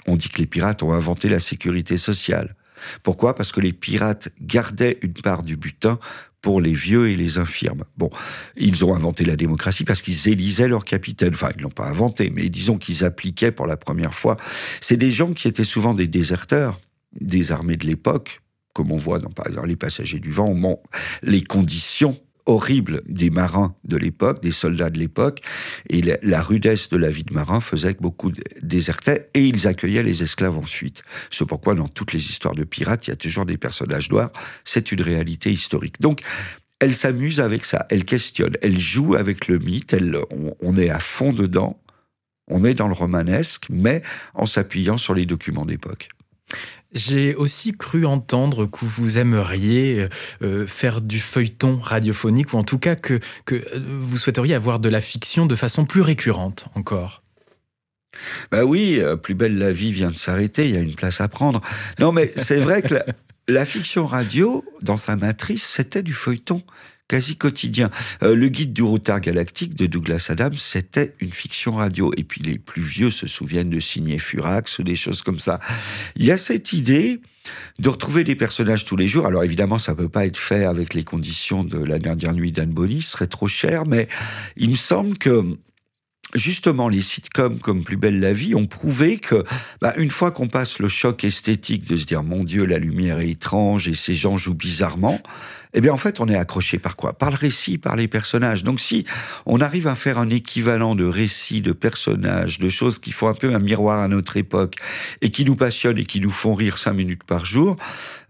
On dit que les pirates ont inventé la sécurité sociale. Pourquoi? Parce que les pirates gardaient une part du butin pour les vieux et les infirmes. Bon, ils ont inventé la démocratie parce qu'ils élisaient leur capitaine. Enfin, ils l'ont pas inventé, mais disons qu'ils appliquaient pour la première fois. C'est des gens qui étaient souvent des déserteurs des armées de l'époque, comme on voit dans, par exemple, les passagers du vent, bon, les conditions horrible des marins de l'époque, des soldats de l'époque, et la, rudesse de la vie de marin faisait que beaucoup désertaient et ils accueillaient les esclaves ensuite. C'est pourquoi dans toutes les histoires de pirates, il y a toujours des personnages noirs. C'est une réalité historique. Donc, elle s'amuse avec ça, elle questionne, elle joue avec le mythe, elle, on est à fond dedans, on est dans le romanesque, mais en s'appuyant sur les documents d'époque. J'ai aussi cru entendre que vous aimeriez euh, euh, faire du feuilleton radiophonique, ou en tout cas que, que euh, vous souhaiteriez avoir de la fiction de façon plus récurrente encore. Bah oui, Plus belle la vie vient de s'arrêter, il y a une place à prendre. Non mais c'est vrai que la fiction radio, dans sa matrice, c'était du feuilleton quasi quotidien. Euh, le guide du routard galactique de Douglas Adams, c'était une fiction radio. Et puis les plus vieux se souviennent de Signé Furax ou des choses comme ça. Il y a cette idée de retrouver des personnages tous les jours. Alors évidemment, ça peut pas être fait avec les conditions de la dernière nuit d'Anne Bonny, ce serait trop cher, mais il me semble que justement, les sitcoms comme Plus belle la vie ont prouvé que, bah, une fois qu'on passe le choc esthétique de se dire, mon Dieu, la lumière est étrange et ces gens jouent bizarrement, eh bien en fait on est accroché par quoi? Par le récit, par les personnages. Donc si on arrive à faire un équivalent de récits, de personnages, de choses qui font un peu un miroir à notre époque et qui nous passionnent et qui nous font rire cinq minutes par jour,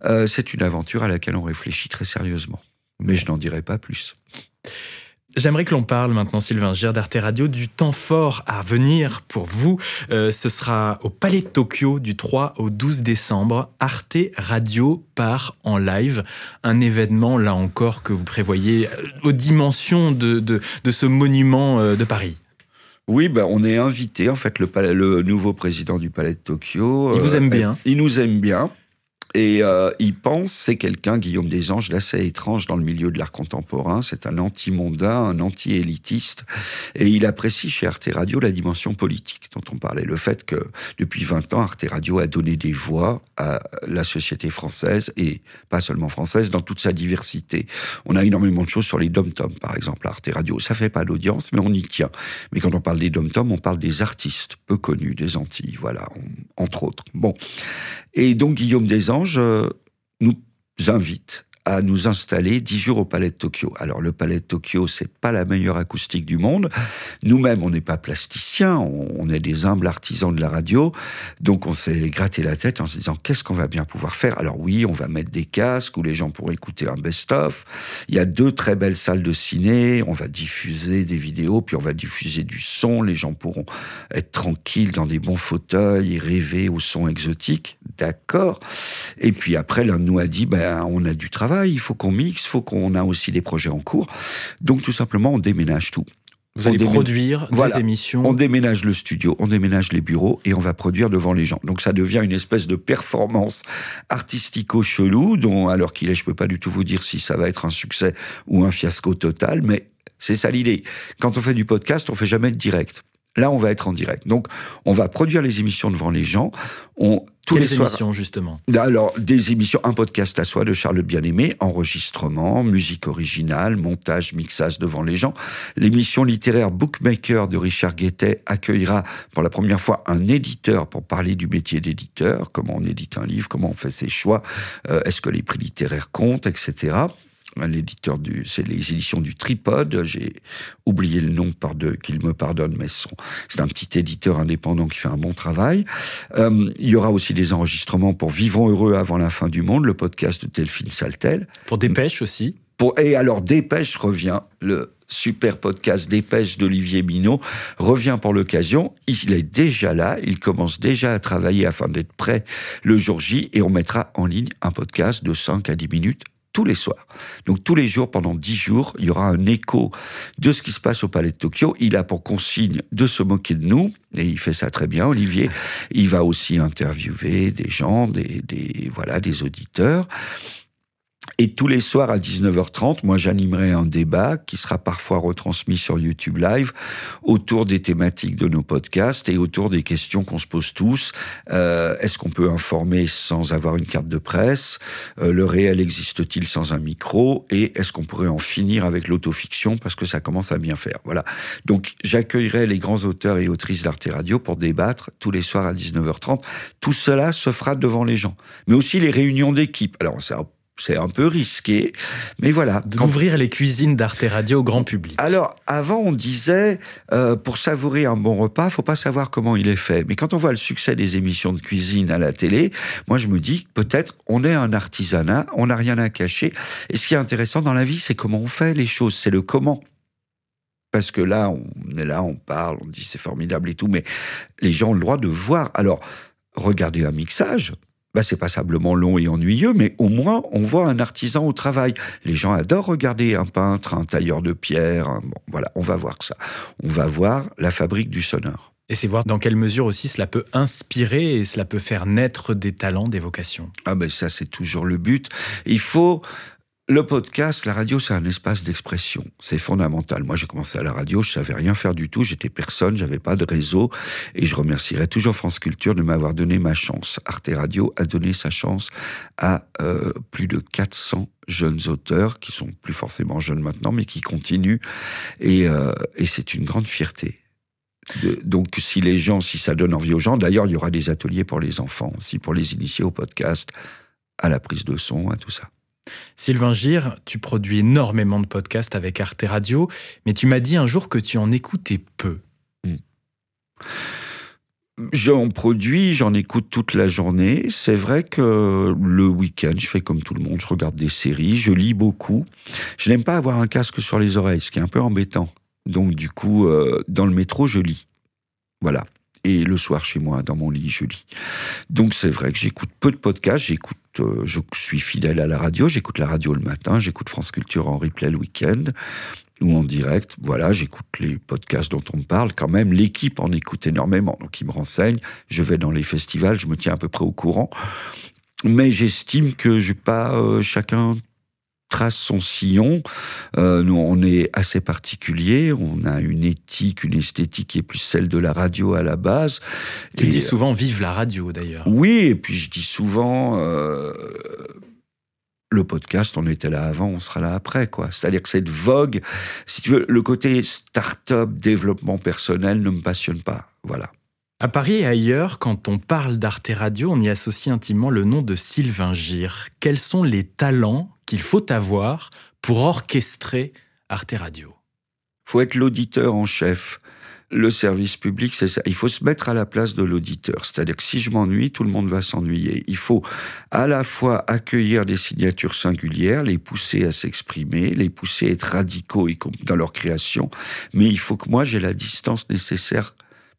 euh, c'est une aventure à laquelle on réfléchit très sérieusement. Mais je n'en dirai pas plus. J'aimerais que l'on parle maintenant, Sylvain Gère d'Arte Radio, du temps fort à venir pour vous. Euh, ce sera au Palais de Tokyo du 3 au 12 décembre. Arte Radio part en live. Un événement, là encore, que vous prévoyez euh, aux dimensions de, de, de ce monument euh, de Paris. Oui, ben, on est invité, en fait, le, le nouveau président du Palais de Tokyo. Il vous aime bien. Il nous aime bien. Et euh, il pense, c'est quelqu'un, Guillaume Desanges, d'assez étrange dans le milieu de l'art contemporain. C'est un anti-mondain, un anti-élitiste. Et il apprécie chez Arte Radio la dimension politique dont on parlait. Le fait que depuis 20 ans, Arte Radio a donné des voix à la société française, et pas seulement française, dans toute sa diversité. On a énormément de choses sur les dom-tom, par exemple, à Arte Radio. Ça fait pas d'audience, mais on y tient. Mais quand on parle des dom-tom, on parle des artistes peu connus des Antilles, voilà, entre autres. Bon. Et donc Guillaume Desanges euh, nous invite à nous installer dix jours au Palais de Tokyo. Alors le Palais de Tokyo, c'est pas la meilleure acoustique du monde. Nous-mêmes, on n'est pas plasticiens, on, est des humbles artisans de la radio. Donc on s'est gratté la tête en se disant qu'est-ce qu'on va bien pouvoir faire? Alors oui, on va mettre des casques où les gens pourront écouter un best-of. Il y a deux très belles salles de ciné. On va diffuser des vidéos, puis on va diffuser du son. Les gens pourront être tranquilles dans des bons fauteuils et rêver au son exotique. D'accord. Et puis après, l'un nous a dit ben on a du travail il faut qu'on mixe, il faut qu'on a aussi des projets en cours. Donc tout simplement, on déménage tout. Vous allez produire des émissions. On déménage le studio, on déménage les bureaux et on va produire devant les gens. Donc ça devient une espèce de performance artistico-chelou dont, alors qu'il est, je peux pas du tout vous dire si ça va être un succès ou un fiasco total, mais c'est ça l'idée. Quand on fait du podcast, on fait jamais de direct. Là, on va être en direct. Donc, on va produire les émissions devant les gens. On, tous les émissions, justement? Alors, des émissions, un podcast à soi de Charles Bien-Aimé, enregistrement, musique originale, montage, mixage devant les gens. L'émission littéraire Bookmaker de Richard Guettet accueillera pour la première fois un éditeur pour parler du métier d'éditeur, comment on édite un livre, comment on fait ses choix, euh, est-ce que les prix littéraires comptent, etc l'éditeur du, c'est les éditions du Tripode. J'ai oublié le nom, qu'il me pardonne, mais c'est un petit éditeur indépendant qui fait un bon travail. Euh, il y aura aussi des enregistrements pour Vivons heureux avant la fin du monde, le podcast de Delphine Saltel. Pour Dépêche aussi. Pour, et alors Dépêche revient, le super podcast Dépêche d'Olivier Minot revient pour l'occasion. Il est déjà là, il commence déjà à travailler afin d'être prêt le jour J et on mettra en ligne un podcast de 5 à 10 minutes tous les soirs. Donc tous les jours, pendant dix jours, il y aura un écho de ce qui se passe au Palais de Tokyo. Il a pour consigne de se moquer de nous, et il fait ça très bien, Olivier. Il va aussi interviewer des gens, des, voilà, des auditeurs. Et tous les soirs à 19h30, moi j'animerai un débat qui sera parfois retransmis sur YouTube Live autour des thématiques de nos podcasts et autour des questions qu'on se pose tous. Euh, Est-ce qu'on peut informer sans avoir une carte de presse? Euh, Le réel existe-t-il sans un micro? Et est-ce qu'on pourrait en finir avec l'autofiction? Parce que ça commence à bien faire Voilà. Donc j'accueillerai les grands auteurs et autrices d'Arte Radio pour débattre tous les soirs à 19h30. Tout cela se fera devant les gens, mais aussi les réunions d'équipe. Alors un c'est un peu risqué, mais voilà. D'ouvrir les cuisines d'Arte Radio au grand public. Alors, avant, on disait, euh, pour savourer un bon repas, faut pas savoir comment il est fait. Mais quand on voit le succès des émissions de cuisine à la télé, moi, je me dis, peut-être, on est un artisanat, on n'a rien à cacher. Et ce qui est intéressant dans la vie, c'est comment on fait les choses, c'est le comment. Parce que là, on est là, on parle, on dit c'est formidable et tout, mais les gens ont le droit de voir. Alors, regardez un mixage, bah, c'est passablement long et ennuyeux, mais au moins on voit un artisan au travail. Les gens adorent regarder un peintre, un tailleur de pierre. un- Bon, voilà, on va voir ça. On va voir la fabrique du sonore. Et c'est voir dans quelle mesure aussi cela peut inspirer et cela peut faire naître des talents, des vocations. Ah ben ça c'est toujours le but. Il faut le podcast, la radio, c'est un espace d'expression. C'est fondamental. Moi, j'ai commencé à la radio, je savais rien faire du tout, j'étais personne, j'avais pas de réseau, et je remercierai toujours France Culture de m'avoir donné ma chance. Arte Radio a donné sa chance à euh, plus de 400 jeunes auteurs qui sont plus forcément jeunes maintenant, mais qui continuent, et, euh, et c'est une grande fierté. Donc, si les gens, si ça donne envie aux gens, d'ailleurs, il y aura des ateliers pour les enfants aussi, pour les initier au podcast, à la prise de son, à tout ça. Sylvain Gire, tu produis énormément de podcasts avec Arte Radio, mais tu m'as dit un jour que tu en écoutais peu. J'en produis, j'en écoute toute la journée. C'est vrai que le week-end, je fais comme tout le monde, je regarde des séries, je lis beaucoup. Je n'aime pas avoir un casque sur les oreilles, ce qui est un peu embêtant. Donc du coup, euh, dans le métro, je lis. Voilà. Et le soir chez moi, dans mon lit, je lis. Donc c'est vrai que j'écoute peu de podcasts. J'écoute, euh, je suis fidèle à la radio. J'écoute la radio le matin. J'écoute France Culture en replay le week-end ou en direct. Voilà, j'écoute les podcasts dont on me parle. Quand même, l'équipe en écoute énormément. Donc ils me renseignent. Je vais dans les festivals. Je me tiens à peu près au courant. Mais j'estime que j'ai pas euh, chacun trace son sillon. Euh, nous, on est assez particulier. On a une éthique, une esthétique qui est plus celle de la radio à la base. Tu Et- dis souvent vive la radio d'ailleurs. oui, et puis je dis souvent, euh, le podcast, on était là avant, on sera là après, quoi. C'est-à-dire que cette vogue, si tu veux, le côté start-up, développement personnel ne me passionne pas. Voilà. À Paris et ailleurs, quand on parle d'Arte Radio, on y associe intimement le nom de Sylvain Gire. Quels sont les talents qu'il faut avoir pour orchestrer Arte Radio? Faut être l'auditeur en chef. Le service public, c'est ça. Il faut se mettre à la place de l'auditeur. C'est-à-dire que si je m'ennuie, tout le monde va s'ennuyer. Il faut à la fois accueillir des signatures singulières, les pousser à s'exprimer, les pousser à être radicaux dans leur création, mais il faut que moi j'ai la distance nécessaire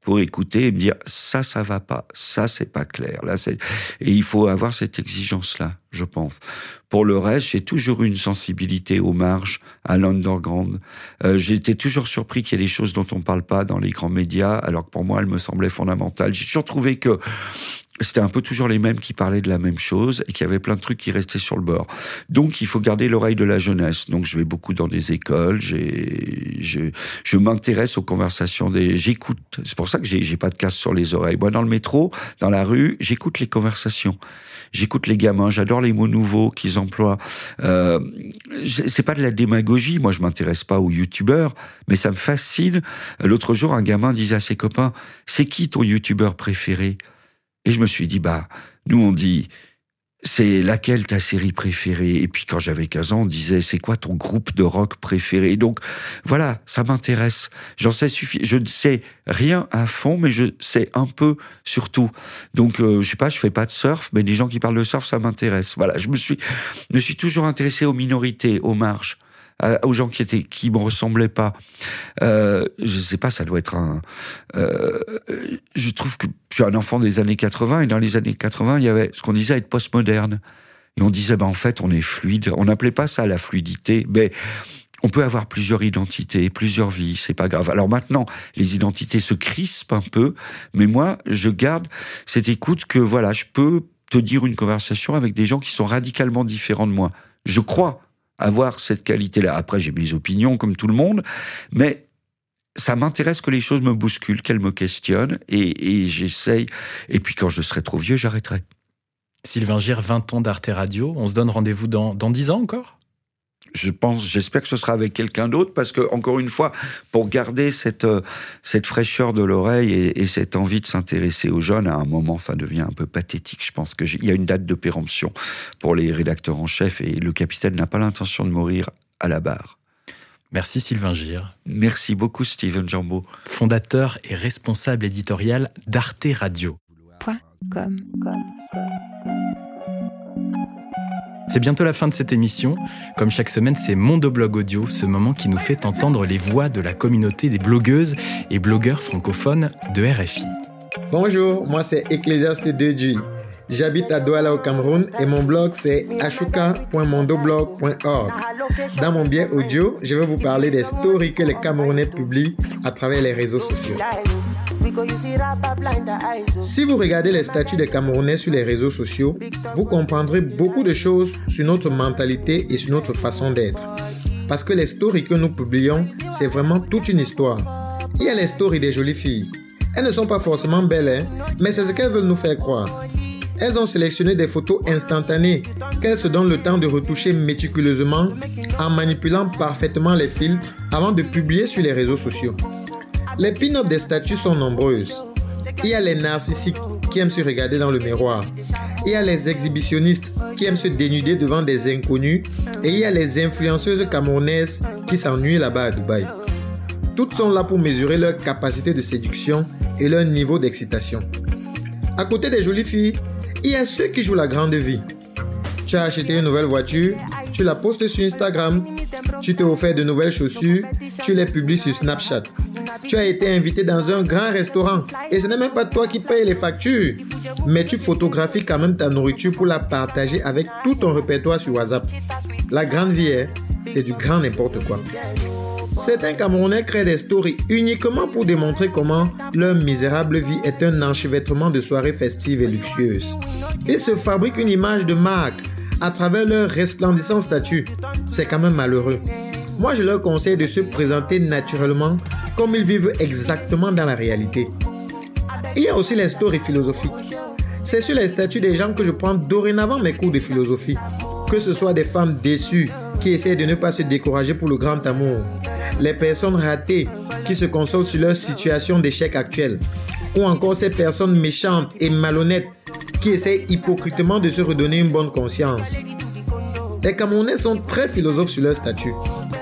pour écouter et me dire ça ça va pas ça c'est pas clair. Là c'est et il faut avoir cette exigence là je pense. Pour le reste j'ai toujours eu une sensibilité aux marges à l'underground. Euh, j'étais toujours surpris qu'il y ait des choses dont on parle pas dans les grands médias alors que pour moi elles me semblaient fondamentales. J'ai toujours trouvé que c'était un peu toujours les mêmes qui parlaient de la même chose et qu'il y avait plein de trucs qui restaient sur le bord. Donc, il faut garder l'oreille de la jeunesse. Donc, je vais beaucoup dans des écoles, j'ai, je, je m'intéresse aux conversations des, j'écoute. C'est pour ça que j'ai, j'ai pas de casse sur les oreilles. Moi, dans le métro, dans la rue, j'écoute les conversations. J'écoute les gamins, j'adore les mots nouveaux qu'ils emploient. Euh, c'est pas de la démagogie. Moi, je m'intéresse pas aux youtubeurs, mais ça me fascine. L'autre jour, un gamin disait à ses copains, c'est qui ton youtubeur préféré? Et je me suis dit, bah, nous on dit, c'est laquelle ta série préférée? Et puis quand j'avais 15 ans, on disait, c'est quoi ton groupe de rock préféré? Donc voilà, ça m'intéresse. J'en sais suffi. Je ne sais rien à fond, mais je sais un peu sur tout. Donc euh, je sais pas, je fais pas de surf, mais les gens qui parlent de surf, ça m'intéresse. Voilà, je me suis, me suis toujours intéressé aux minorités, aux marges aux gens qui étaient me ressemblaient pas. Euh, je sais pas, ça doit être un. euh, je trouve que je suis un enfant des années 80 et dans les années 80, il y avait ce qu'on disait être postmoderne. Et on disait, ben, en fait, on est fluide. On n'appelait pas ça la fluidité, mais on peut avoir plusieurs identités, plusieurs vies, c'est pas grave. Alors maintenant, les identités se crispent un peu, mais moi, je garde cette écoute que voilà, je peux te dire une conversation avec des gens qui sont radicalement différents de moi. Je crois avoir cette qualité-là. Après, j'ai mes opinions comme tout le monde, mais ça m'intéresse que les choses me bousculent, qu'elles me questionnent, et, j'essaye. Et puis quand je serai trop vieux, j'arrêterai. Sylvain Gire, 20 ans d'Arte Radio. On se donne rendez-vous dans, dans 10 ans encore? Je pense, j'espère que ce sera avec quelqu'un d'autre parce que encore une fois, pour garder cette euh, cette fraîcheur de l'oreille et, cette envie de s'intéresser aux jeunes, à un moment, ça devient un peu pathétique. Je pense que il y a une date de péremption pour les rédacteurs en chef et le capitaine n'a pas l'intention de mourir à la barre. Merci Sylvain Gire. Merci beaucoup Steven Jambeau. Fondateur et responsable éditorial d'Arte Radio. C'est bientôt la fin de cette émission. Comme chaque semaine, c'est Mondoblog Audio, ce moment qui nous fait entendre les voix de la communauté des blogueuses et blogueurs francophones de RFI. Bonjour, moi c'est Ecclésiaste Deduy. J'habite à Douala au Cameroun et mon blog c'est ashuka.mondoblog.org. Dans mon biais audio, je vais vous parler des stories que les Camerounais publient à travers les réseaux sociaux. Si vous regardez les statuts des Camerounais sur les réseaux sociaux, vous comprendrez beaucoup de choses sur notre mentalité et sur notre façon d'être. Parce que les stories que nous publions, c'est vraiment toute une histoire. Il y a les stories des jolies filles. Elles ne sont pas forcément belles, hein, mais c'est ce qu'elles veulent nous faire croire. Elles ont sélectionné des photos instantanées qu'elles se donnent le temps de retoucher méticuleusement en manipulant parfaitement les filtres avant de publier sur les réseaux sociaux. Les pin-ups des statues sont nombreuses. Il y a les narcissiques qui aiment se regarder dans le miroir. Il y a les exhibitionnistes qui aiment se dénuder devant des inconnus. Et il y a les influenceuses camerounaises qui s'ennuient là-bas à Dubaï. Toutes sont là pour mesurer leur capacité de séduction et leur niveau d'excitation. À côté des jolies filles, il y a ceux qui jouent la grande vie. Tu as acheté une nouvelle voiture, tu la postes sur Instagram, tu t'es offert de nouvelles chaussures, tu les publies sur Snapchat. Tu as été invité dans un grand restaurant et ce n'est même pas toi qui payes les factures. Mais tu photographies quand même ta nourriture pour la partager avec tout ton répertoire sur WhatsApp. La grande vie, c'est du grand n'importe quoi. Certains Camerounais créent des stories uniquement pour démontrer comment leur misérable vie est un enchevêtrement de soirées festives et luxueuses. Ils se fabriquent une image de marque à travers leur resplendissant statut. C'est quand même malheureux. Moi, je leur conseille de se présenter naturellement comme ils vivent exactement dans la réalité. Il y a aussi les stories philosophiques. C'est sur les statuts des gens que je prends dorénavant mes cours de philosophie. Que ce soit des femmes déçues qui essaient de ne pas se décourager pour le grand amour, les personnes ratées qui se consolent sur leur situation d'échec actuel, ou encore ces personnes méchantes et malhonnêtes qui essaient hypocritement de se redonner une bonne conscience. Les Camerounais sont très philosophes sur leur statut,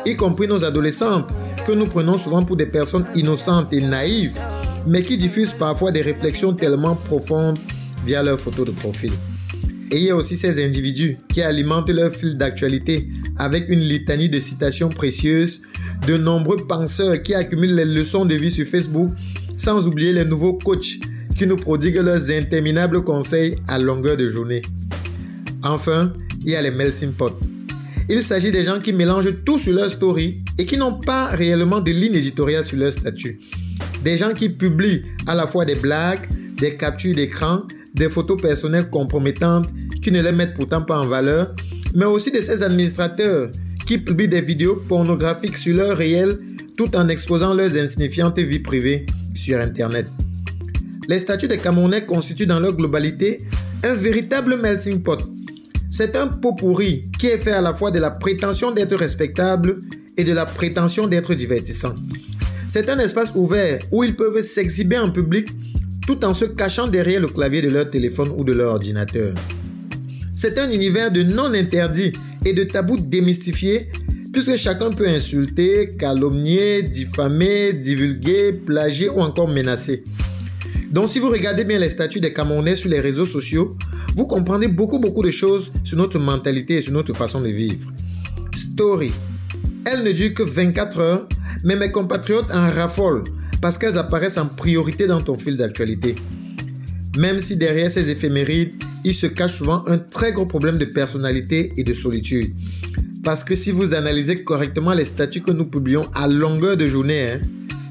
y compris nos adolescentes, que nous prenons souvent pour des personnes innocentes et naïves, mais qui diffusent parfois des réflexions tellement profondes via leurs photos de profil. Et il y a aussi ces individus qui alimentent leur fil d'actualité avec une litanie de citations précieuses de nombreux penseurs qui accumulent les leçons de vie sur Facebook, sans oublier les nouveaux coachs qui nous prodiguent leurs interminables conseils à longueur de journée. Enfin, il y a les melting pot. Il s'agit des gens qui mélangent tout sur leur story et qui n'ont pas réellement de ligne éditoriale sur leur statut. Des gens qui publient à la fois des blagues, des captures d'écran, des photos personnelles compromettantes qui ne les mettent pourtant pas en valeur, mais aussi de ces administrateurs qui publient des vidéos pornographiques sur leur réel tout en exposant leurs insignifiantes vies privées sur Internet. Les statuts des Camerounais constituent dans leur globalité un véritable melting pot. C'est un pot pourri qui est fait à la fois de la prétention d'être respectable et de la prétention d'être divertissant. C'est un espace ouvert où ils peuvent s'exhiber en public tout en se cachant derrière le clavier de leur téléphone ou de leur ordinateur. C'est un univers de non-interdits et de tabous démystifiés puisque chacun peut insulter, calomnier, diffamer, divulguer, plagier ou encore menacer. Donc si vous regardez bien les statuts des Camerounais sur les réseaux sociaux, vous comprendrez beaucoup beaucoup de choses sur notre mentalité et sur notre façon de vivre. Story. Elle ne dure que 24 heures, mais mes compatriotes en raffolent parce qu'elles apparaissent en priorité dans ton fil d'actualité. Même si derrière ces éphémérides, il se cache souvent un très gros problème de personnalité et de solitude. Parce que si vous analysez correctement les statuts que nous publions à longueur de journée, hein,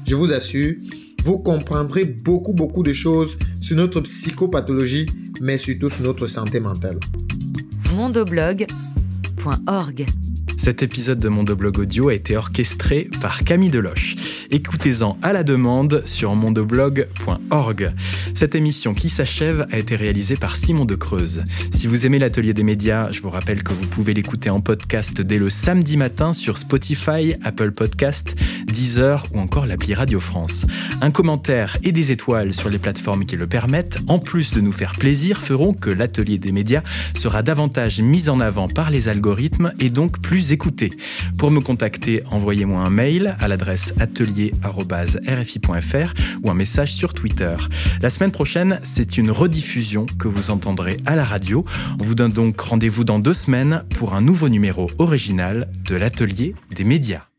je vous assure, vous comprendrez beaucoup, beaucoup de choses sur notre psychopathologie, mais surtout sur notre santé mentale. mondoblog.org cet épisode de Mondoblog Audio a été orchestré par Camille Deloche. Écoutez-en à la demande sur mondoblog.org. Cette émission qui s'achève a été réalisée par Simon de Creuse. Si vous aimez l'atelier des médias, je vous rappelle que vous pouvez l'écouter en podcast dès le samedi matin sur Spotify, Apple Podcast, Deezer ou encore l'appli Radio France. Un commentaire et des étoiles sur les plateformes qui le permettent, en plus de nous faire plaisir, feront que l'atelier des médias sera davantage mis en avant par les algorithmes et donc plus Pour me contacter, envoyez-moi un mail à l'adresse atelier.rfi.fr ou un message sur Twitter. La semaine prochaine, c'est une rediffusion que vous entendrez à la radio. On vous donne donc rendez-vous dans deux semaines pour un nouveau numéro original de l'atelier des médias.